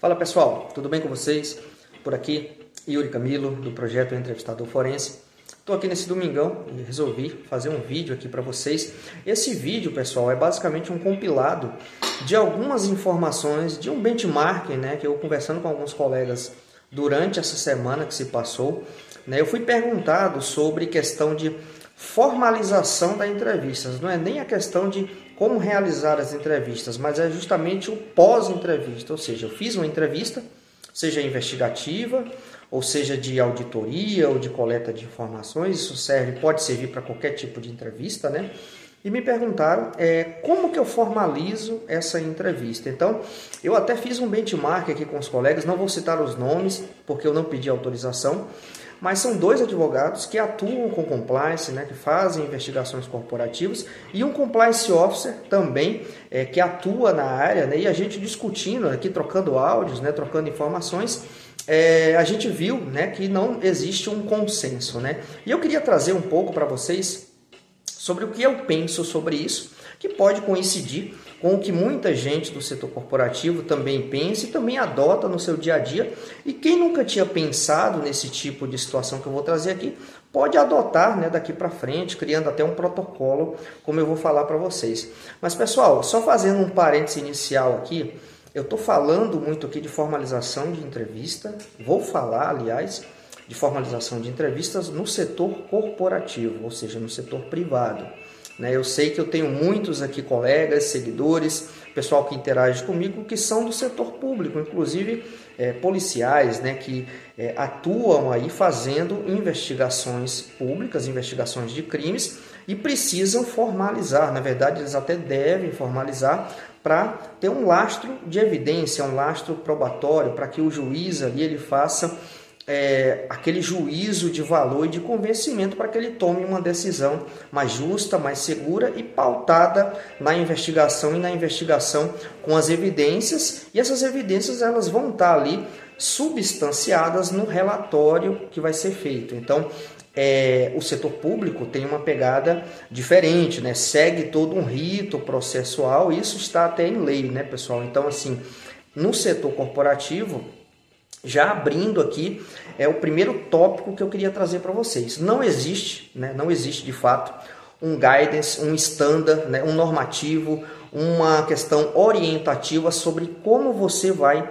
Fala pessoal, tudo bem com vocês? Por aqui, Yuri Camilo, do projeto Entrevistador Forense. Estou aqui nesse domingão e resolvi fazer um vídeo aqui para vocês. Esse vídeo, pessoal, é basicamente um compilado de algumas informações, de um benchmarking, né, que eu conversando com alguns colegas durante essa semana que se passou, né, eu fui perguntado sobre questão de formalização da entrevista. Não é nem a questão de como realizar as entrevistas, mas é justamente o pós-entrevista. Ou seja, eu fiz uma entrevista, seja investigativa, ou seja de auditoria ou de coleta de informações. Isso serve, pode servir para qualquer tipo de entrevista, né? E me perguntaram é, como que eu formalizo essa entrevista. Então, eu até fiz um benchmark aqui com os colegas, não vou citar os nomes, porque eu não pedi autorização, mas são dois advogados que atuam com compliance, né, que fazem investigações corporativas, e um compliance officer também é, que atua na área, né, e a gente discutindo aqui, trocando áudios, né, trocando informações, é, a gente viu né, que não existe um consenso. Né? E eu queria trazer um pouco para vocês sobre o que eu penso sobre isso, que pode coincidir com o que muita gente do setor corporativo também pensa e também adota no seu dia a dia. E quem nunca tinha pensado nesse tipo de situação que eu vou trazer aqui, pode adotar né, daqui para frente, criando até um protocolo, como eu vou falar para vocês. Mas pessoal, só fazendo um parênteses inicial aqui, eu estou falando muito aqui de formalização de entrevista, vou falar, aliás, de formalização de entrevistas no setor corporativo, ou seja, no setor privado. Né? Eu sei que eu tenho muitos aqui colegas, seguidores, pessoal que interage comigo que são do setor público, inclusive é, policiais, né, que é, atuam aí fazendo investigações públicas, investigações de crimes e precisam formalizar. Na verdade, eles até devem formalizar para ter um lastro de evidência, um lastro probatório, para que o juiz ali ele faça é, aquele juízo de valor e de convencimento para que ele tome uma decisão mais justa, mais segura e pautada na investigação e na investigação com as evidências e essas evidências elas vão estar ali substanciadas no relatório que vai ser feito. Então, é, o setor público tem uma pegada diferente, né? Segue todo um rito processual, isso está até em lei, né, pessoal? Então, assim, no setor corporativo, já abrindo aqui é o primeiro tópico que eu queria trazer para vocês. Não existe, né, não existe de fato um guidance, um standard, né, um normativo, uma questão orientativa sobre como você vai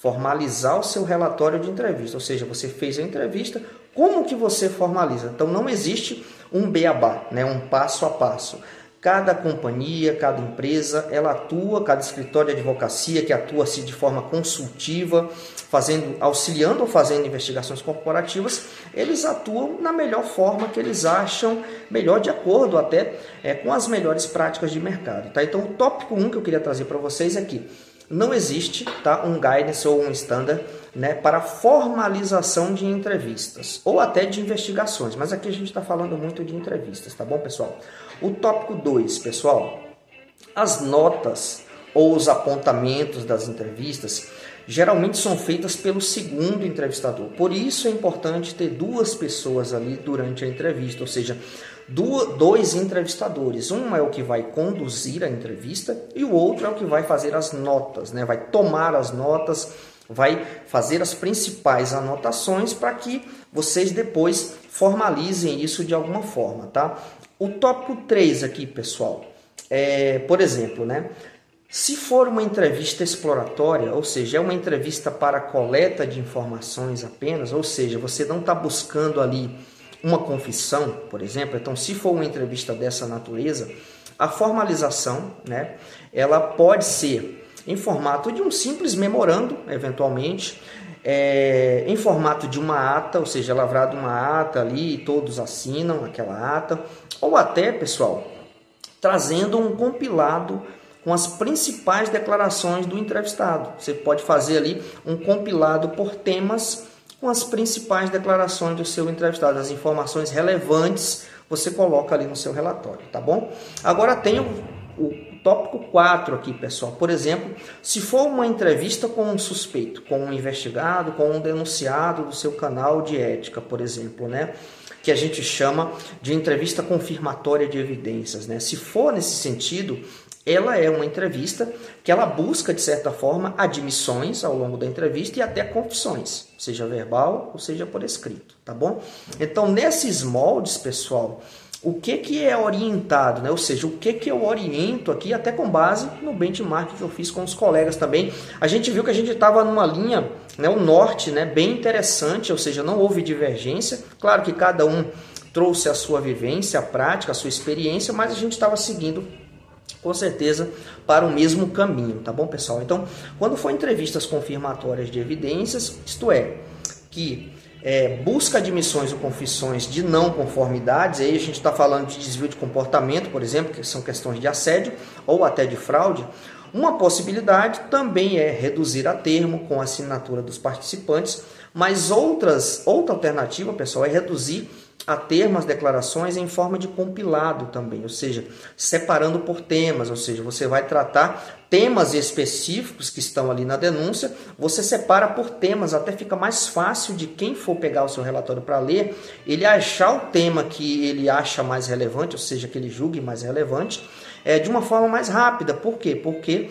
formalizar o seu relatório de entrevista. Ou seja, você fez a entrevista, como que você formaliza? Então não existe um beabá, né, um passo a passo. Cada companhia, cada empresa, ela atua, cada escritório de advocacia que atua assim de forma consultiva, fazendo, auxiliando ou fazendo investigações corporativas, eles atuam na melhor forma que eles acham melhor, de acordo até é, com as melhores práticas de mercado. Tá? Então, o tópico 1 um que eu queria trazer para vocês é que não existe tá, um guidance ou um standard né, para formalização de entrevistas ou até de investigações, mas aqui a gente está falando muito de entrevistas, tá bom, pessoal? O tópico 2, pessoal, as notas ou os apontamentos das entrevistas geralmente são feitas pelo segundo entrevistador. Por isso é importante ter duas pessoas ali durante a entrevista, ou seja, dois entrevistadores. Um é o que vai conduzir a entrevista e o outro é o que vai fazer as notas, né? vai tomar as notas, vai fazer as principais anotações para que vocês depois formalizem isso de alguma forma. Tá? O tópico 3 aqui, pessoal, é, por exemplo, né? Se for uma entrevista exploratória, ou seja, é uma entrevista para coleta de informações apenas, ou seja, você não está buscando ali uma confissão, por exemplo, então se for uma entrevista dessa natureza, a formalização, né, ela pode ser em formato de um simples memorando, eventualmente, é, em formato de uma ata, ou seja, lavrado uma ata ali todos assinam aquela ata, ou até, pessoal, trazendo um compilado com as principais declarações do entrevistado. Você pode fazer ali um compilado por temas com as principais declarações do seu entrevistado, as informações relevantes você coloca ali no seu relatório, tá bom? Agora tem o, o tópico 4 aqui, pessoal. Por exemplo, se for uma entrevista com um suspeito, com um investigado, com um denunciado do seu canal de ética, por exemplo, né? que a gente chama de entrevista confirmatória de evidências. Né? Se for nesse sentido, ela é uma entrevista que ela busca, de certa forma, admissões ao longo da entrevista e até confissões, seja verbal ou seja por escrito, tá bom? Então, nesses moldes, pessoal, o que, que é orientado, né? ou seja, o que, que eu oriento aqui, até com base no benchmark que eu fiz com os colegas também. A gente viu que a gente estava numa linha, né, o norte, né, bem interessante, ou seja, não houve divergência. Claro que cada um trouxe a sua vivência, a prática, a sua experiência, mas a gente estava seguindo com certeza para o mesmo caminho, tá bom, pessoal? Então, quando for entrevistas confirmatórias de evidências, isto é, que é, busca admissões ou confissões de não conformidades, aí a gente está falando de desvio de comportamento, por exemplo, que são questões de assédio ou até de fraude, uma possibilidade também é reduzir a termo com a assinatura dos participantes, mas outras, outra alternativa, pessoal, é reduzir a termo as declarações em forma de compilado também, ou seja, separando por temas, ou seja, você vai tratar temas específicos que estão ali na denúncia, você separa por temas, até fica mais fácil de quem for pegar o seu relatório para ler, ele achar o tema que ele acha mais relevante, ou seja, que ele julgue mais relevante, é, de uma forma mais rápida. Por quê? Porque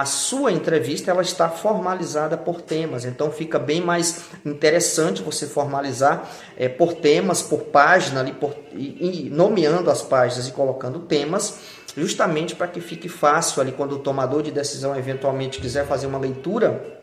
a sua entrevista ela está formalizada por temas, então fica bem mais interessante você formalizar é, por temas, por página, ali, por, e, e nomeando as páginas e colocando temas, justamente para que fique fácil ali quando o tomador de decisão eventualmente quiser fazer uma leitura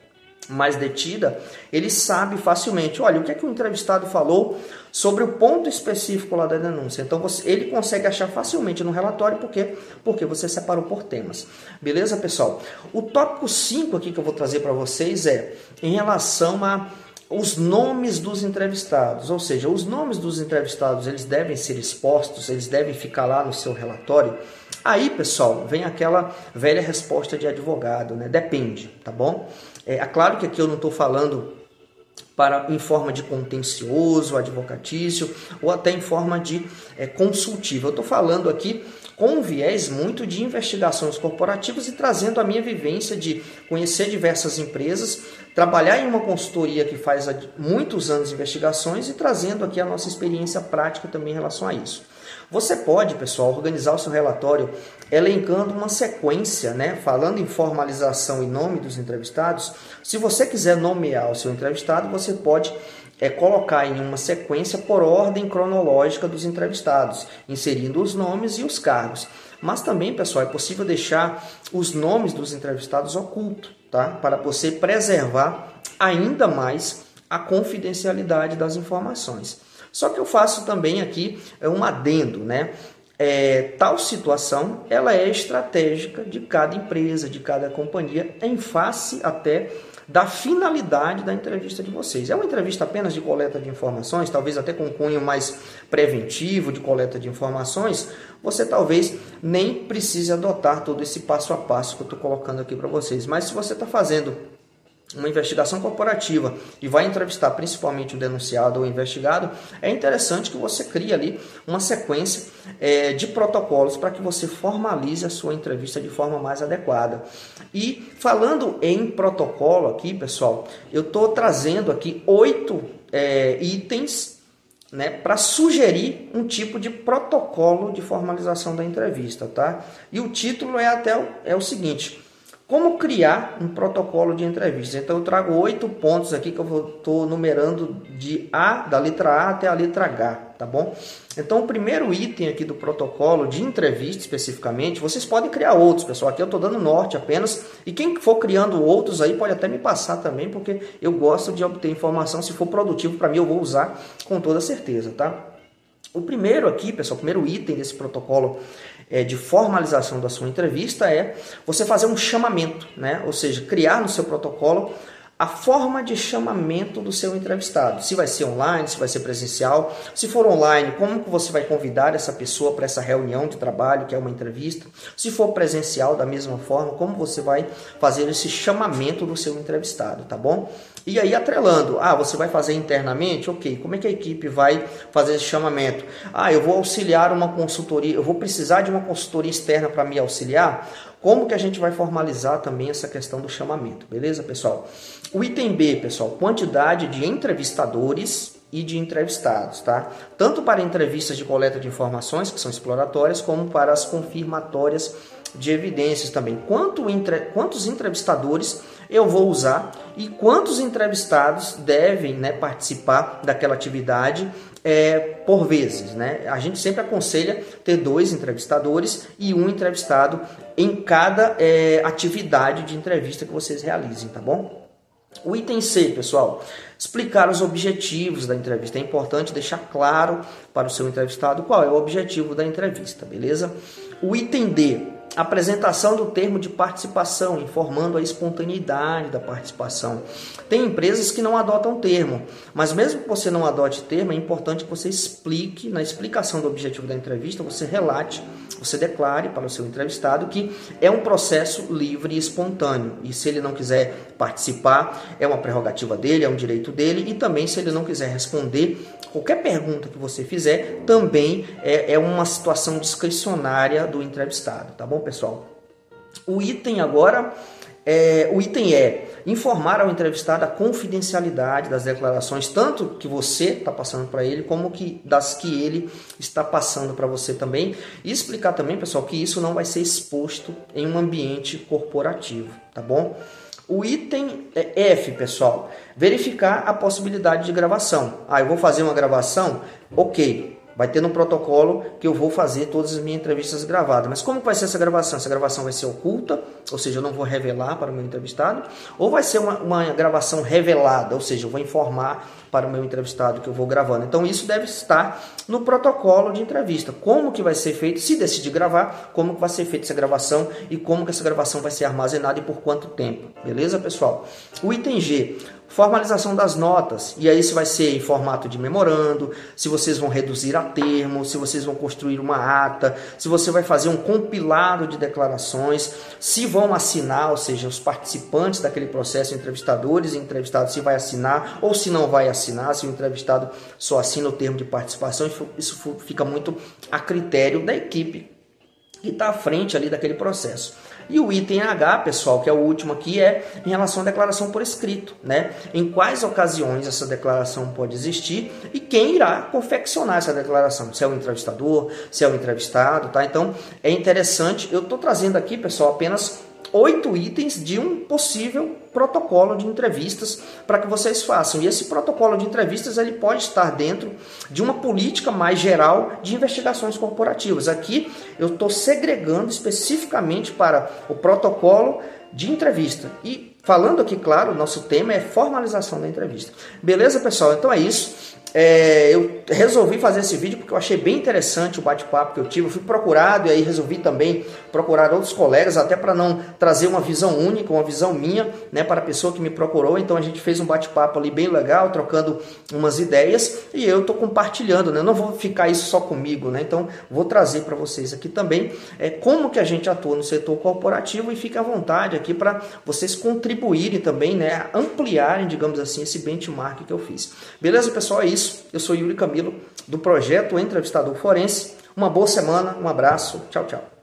mais detida, ele sabe facilmente, olha, o que é que o entrevistado falou sobre o ponto específico lá da denúncia. Então você, ele consegue achar facilmente no relatório, por quê? Porque você separou por temas. Beleza, pessoal? O tópico 5 aqui que eu vou trazer para vocês é em relação a os nomes dos entrevistados, ou seja, os nomes dos entrevistados, eles devem ser expostos, eles devem ficar lá no seu relatório. Aí, pessoal, vem aquela velha resposta de advogado, né? Depende, tá bom? É, é claro que aqui eu não estou falando para em forma de contencioso, advocatício ou até em forma de é, consultivo. Eu estou falando aqui com um viés muito de investigações corporativas e trazendo a minha vivência de conhecer diversas empresas, trabalhar em uma consultoria que faz muitos anos investigações e trazendo aqui a nossa experiência prática também em relação a isso. Você pode, pessoal, organizar o seu relatório elencando uma sequência, né? Falando em formalização e nome dos entrevistados. Se você quiser nomear o seu entrevistado, você pode é colocar em uma sequência por ordem cronológica dos entrevistados, inserindo os nomes e os cargos. Mas também, pessoal, é possível deixar os nomes dos entrevistados ocultos, tá? Para você preservar ainda mais a confidencialidade das informações. Só que eu faço também aqui é, um adendo, né? É, tal situação ela é estratégica de cada empresa, de cada companhia, em face até da finalidade da entrevista de vocês. É uma entrevista apenas de coleta de informações, talvez até com cunho mais preventivo de coleta de informações, você talvez nem precise adotar todo esse passo a passo que eu estou colocando aqui para vocês. Mas se você está fazendo uma investigação corporativa e vai entrevistar principalmente o denunciado ou investigado, é interessante que você crie ali uma sequência é, de protocolos para que você formalize a sua entrevista de forma mais adequada. E falando em protocolo aqui, pessoal, eu estou trazendo aqui oito é, itens né, para sugerir um tipo de protocolo de formalização da entrevista, tá? E o título é até o, é o seguinte como criar um protocolo de entrevista? Então eu trago oito pontos aqui que eu estou numerando de A, da letra A até a letra H, tá bom? Então o primeiro item aqui do protocolo de entrevista especificamente, vocês podem criar outros, pessoal. Aqui eu estou dando norte apenas. E quem for criando outros aí pode até me passar também, porque eu gosto de obter informação. Se for produtivo para mim, eu vou usar com toda certeza, tá? O primeiro aqui, pessoal, o primeiro item desse protocolo é, de formalização da sua entrevista é você fazer um chamamento, né? ou seja, criar no seu protocolo a forma de chamamento do seu entrevistado. Se vai ser online, se vai ser presencial. Se for online, como que você vai convidar essa pessoa para essa reunião de trabalho, que é uma entrevista. Se for presencial, da mesma forma, como você vai fazer esse chamamento do seu entrevistado, tá bom? E aí atrelando, ah, você vai fazer internamente? Ok, como é que a equipe vai fazer esse chamamento? Ah, eu vou auxiliar uma consultoria, eu vou precisar de uma consultoria externa para me auxiliar? Como que a gente vai formalizar também essa questão do chamamento, beleza, pessoal? O item B, pessoal, quantidade de entrevistadores e de entrevistados, tá? Tanto para entrevistas de coleta de informações, que são exploratórias, como para as confirmatórias de evidências também. Quanto entre, quantos entrevistadores eu vou usar e quantos entrevistados devem né, participar daquela atividade é, por vezes. Né? A gente sempre aconselha ter dois entrevistadores e um entrevistado em cada é, atividade de entrevista que vocês realizem, tá bom? O item C, pessoal, explicar os objetivos da entrevista. É importante deixar claro para o seu entrevistado qual é o objetivo da entrevista, beleza? O item D, apresentação do termo de participação, informando a espontaneidade da participação. Tem empresas que não adotam termo, mas mesmo que você não adote termo, é importante que você explique, na explicação do objetivo da entrevista, você relate, você declare para o seu entrevistado que é um processo livre e espontâneo. E se ele não quiser participar, é uma prerrogativa dele, é um direito dele, e também se ele não quiser responder qualquer pergunta que você fizer, também é, é uma situação discricionária do entrevistado, tá bom? Pessoal? O item agora, é, o item é informar ao entrevistado a confidencialidade das declarações, tanto que você está passando para ele, como que das que ele está passando para você também. E explicar também, pessoal, que isso não vai ser exposto em um ambiente corporativo, tá bom? O item é F, pessoal, verificar a possibilidade de gravação. Ah, eu vou fazer uma gravação? Ok, Vai ter no protocolo que eu vou fazer todas as minhas entrevistas gravadas. Mas como vai ser essa gravação? Essa gravação vai ser oculta, ou seja, eu não vou revelar para o meu entrevistado, ou vai ser uma, uma gravação revelada, ou seja, eu vou informar para o meu entrevistado que eu vou gravando. Então isso deve estar no protocolo de entrevista. Como que vai ser feito, se decidir gravar, como que vai ser feita essa gravação e como que essa gravação vai ser armazenada e por quanto tempo. Beleza, pessoal? O item G, formalização das notas. E aí se vai ser em formato de memorando, se vocês vão reduzir a termo, se vocês vão construir uma ata, se você vai fazer um compilado de declarações, se vão assinar, ou seja, os participantes daquele processo, entrevistadores e entrevistados, se vai assinar ou se não vai assinar, se o entrevistado só assina o termo de participação, isso fica muito a critério da equipe que está à frente ali daquele processo. E o item H, pessoal, que é o último aqui, é em relação à declaração por escrito, né? Em quais ocasiões essa declaração pode existir e quem irá confeccionar essa declaração, se é o entrevistador, se é o entrevistado, tá? Então, é interessante, eu estou trazendo aqui, pessoal, apenas oito itens de um possível protocolo de entrevistas para que vocês façam. E esse protocolo de entrevistas ele pode estar dentro de uma política mais geral de investigações corporativas. Aqui eu estou segregando especificamente para o protocolo de entrevista. E falando aqui, claro, nosso tema é formalização da entrevista. Beleza, pessoal? Então é isso. É, eu resolvi fazer esse vídeo porque eu achei bem interessante o bate-papo que eu tive. Eu fui procurado e aí resolvi também procurar outros colegas, até para não trazer uma visão única, uma visão minha, né, para a pessoa que me procurou. Então a gente fez um bate-papo ali bem legal, trocando umas ideias e eu estou compartilhando, né? Eu não vou ficar isso só comigo, né? Então vou trazer para vocês aqui também é, como que a gente atua no setor corporativo e fique à vontade aqui para vocês contribuírem também, né, ampliarem, digamos assim, esse benchmark que eu fiz. Beleza, pessoal? É isso isso, eu sou Yuri Camilo, do projeto Entrevistador Forense. Uma boa semana, um abraço, tchau, tchau.